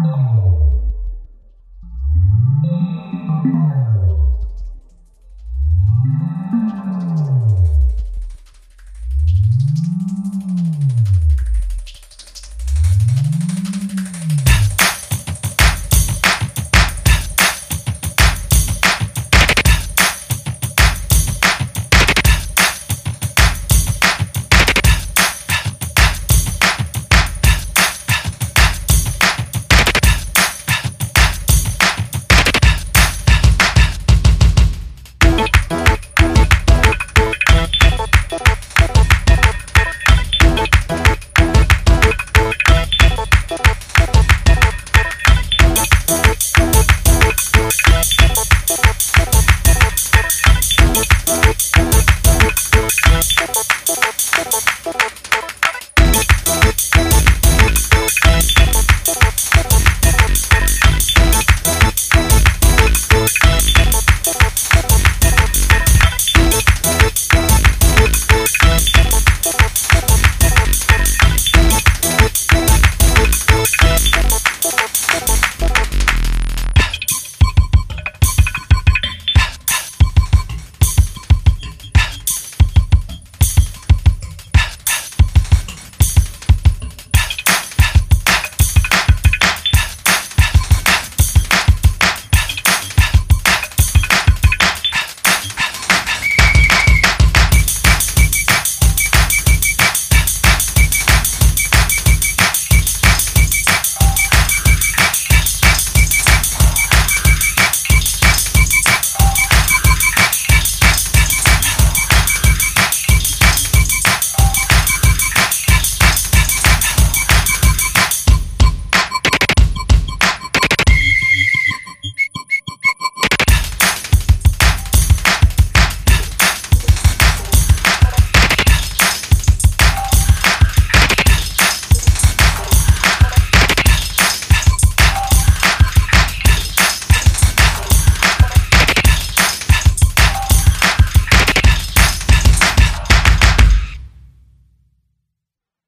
Oh.